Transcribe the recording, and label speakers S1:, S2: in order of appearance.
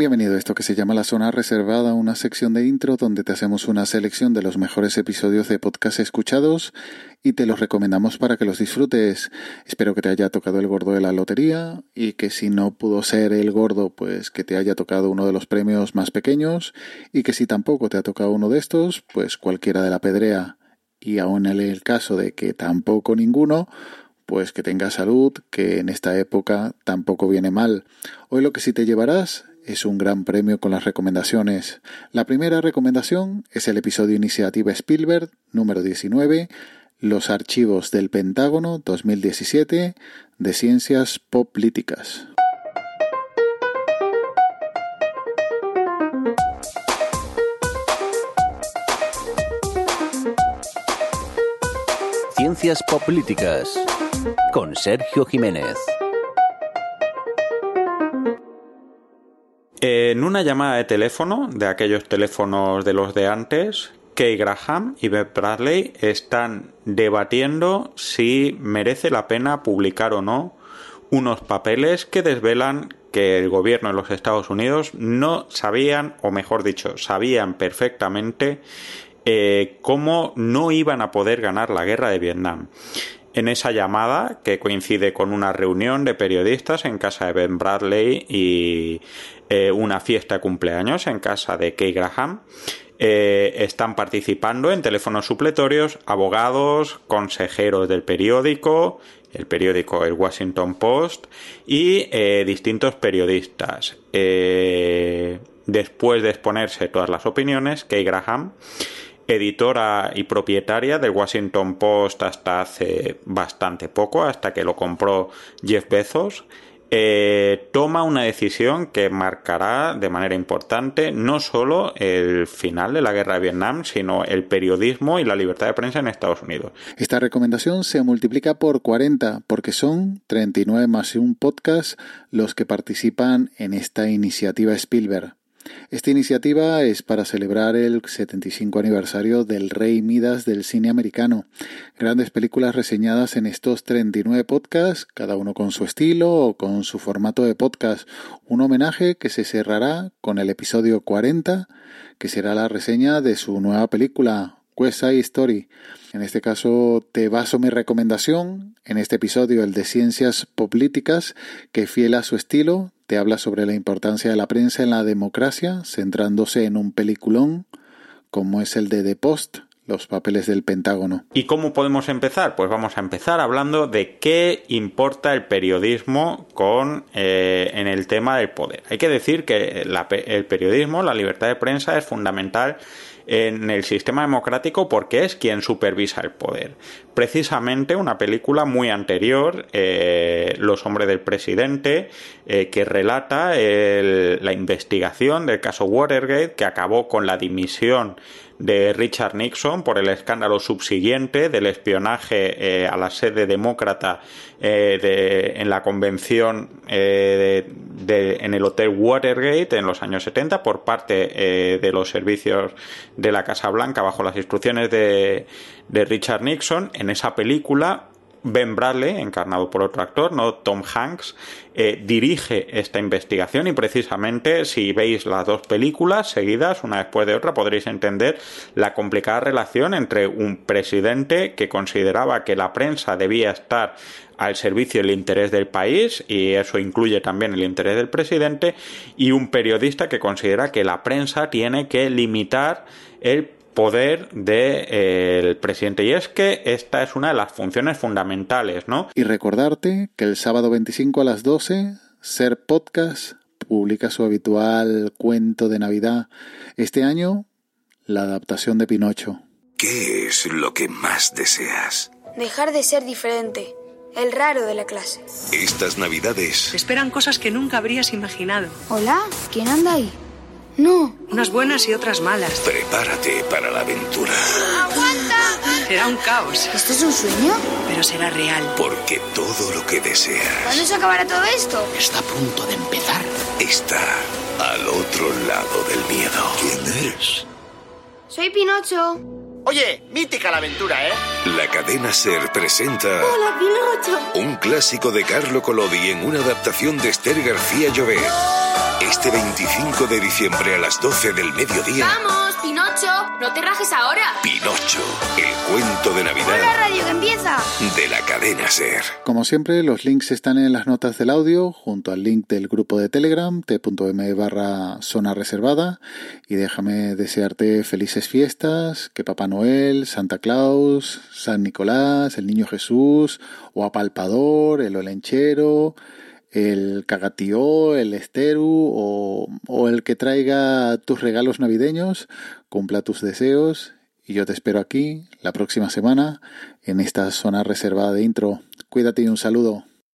S1: Bienvenido a esto que se llama La Zona Reservada, una sección de intro donde te hacemos una selección de los mejores episodios de podcast escuchados y te los recomendamos para que los disfrutes. Espero que te haya tocado el gordo de la lotería y que si no pudo ser el gordo, pues que te haya tocado uno de los premios más pequeños y que si tampoco te ha tocado uno de estos, pues cualquiera de la pedrea. Y aún en el caso de que tampoco ninguno, pues que tengas salud, que en esta época tampoco viene mal. Hoy lo que sí te llevarás es un gran premio con las recomendaciones. La primera recomendación es el episodio Iniciativa Spielberg número 19, Los archivos del Pentágono 2017 de Ciencias Políticas.
S2: Ciencias Políticas con Sergio Jiménez.
S3: En una llamada de teléfono, de aquellos teléfonos de los de antes, Kay Graham y Beth Bradley están debatiendo si merece la pena publicar o no unos papeles que desvelan que el gobierno de los Estados Unidos no sabían, o mejor dicho, sabían perfectamente eh, cómo no iban a poder ganar la guerra de Vietnam. En esa llamada, que coincide con una reunión de periodistas en casa de Ben Bradley y eh, una fiesta de cumpleaños en casa de Kay Graham, eh, están participando en teléfonos supletorios abogados, consejeros del periódico, el periódico El Washington Post y eh, distintos periodistas. después de exponerse todas las opiniones, Kay Graham editora y propietaria del Washington Post hasta hace bastante poco, hasta que lo compró Jeff Bezos, eh, toma una decisión que marcará de manera importante no solo el final de la guerra de Vietnam, sino el periodismo y la libertad de prensa en Estados Unidos.
S1: Esta recomendación se multiplica por 40 porque son 39 más un podcast los que participan en esta iniciativa Spielberg. Esta iniciativa es para celebrar el 75 aniversario del Rey Midas del cine americano. Grandes películas reseñadas en estos 39 podcasts, cada uno con su estilo o con su formato de podcast. Un homenaje que se cerrará con el episodio 40, que será la reseña de su nueva película, West Side Story. En este caso te baso mi recomendación en este episodio, el de Ciencias Políticas, que fiel a su estilo te habla sobre la importancia de la prensa en la democracia, centrándose en un peliculón como es el de The Post, los papeles del Pentágono.
S3: ¿Y cómo podemos empezar? Pues vamos a empezar hablando de qué importa el periodismo con eh, en el tema del poder. Hay que decir que el periodismo, la libertad de prensa es fundamental en el sistema democrático porque es quien supervisa el poder. Precisamente una película muy anterior, eh, Los hombres del presidente, eh, que relata la investigación del caso Watergate que acabó con la dimisión de Richard Nixon por el escándalo subsiguiente del espionaje eh, a la sede demócrata en la convención en el Hotel Watergate en los años 70 por parte de los servicios de la Casa Blanca bajo las instrucciones de, de Richard Nixon. En esa película Ben Bradley, encarnado por otro actor, no Tom Hanks, eh, dirige esta investigación y precisamente si veis las dos películas seguidas, una después de otra, podréis entender la complicada relación entre un presidente que consideraba que la prensa debía estar al servicio del interés del país y eso incluye también el interés del presidente y un periodista que considera que la prensa tiene que limitar el poder del eh, presidente. Y es que esta es una de las funciones fundamentales, ¿no?
S1: Y recordarte que el sábado 25 a las 12, Ser Podcast publica su habitual cuento de Navidad. Este año, la adaptación de Pinocho.
S4: ¿Qué es lo que más deseas?
S5: Dejar de ser diferente, el raro de la clase.
S4: Estas Navidades.
S6: esperan cosas que nunca habrías imaginado.
S5: Hola, ¿quién anda ahí? No.
S6: Unas buenas y otras malas.
S4: Prepárate para la aventura.
S5: ¡Aguanta!
S6: Será un caos.
S5: ¿Esto es un sueño?
S6: Pero será real.
S4: Porque todo lo que deseas.
S5: ¿Cuándo se acabará todo esto?
S4: Está a punto de empezar. Está al otro lado del miedo. ¿Quién eres?
S5: Soy Pinocho.
S7: Oye, mítica la aventura, ¿eh?
S4: La cadena Ser presenta.
S5: Hola, Pinocho.
S4: Un clásico de Carlo Collodi en una adaptación de Esther García Llobet. Este 25 de diciembre a las 12 del mediodía,
S8: ¡Vamos, Pinocho! ¡No te rajes ahora!
S4: Pinocho, el cuento de
S5: ¡Hola,
S4: Navidad
S5: radio que empieza!
S4: de la cadena Ser.
S1: Como siempre, los links están en las notas del audio, junto al link del grupo de Telegram, t.m barra zona reservada. Y déjame desearte felices fiestas, que Papá Noel, Santa Claus, San Nicolás, el Niño Jesús, o Apalpador, el Olenchero, el Cagatío, el Esteru, o, o el que traiga tus regalos navideños, cumpla tus deseos. Y yo te espero aquí la próxima semana en esta zona reservada de intro. Cuídate y un saludo.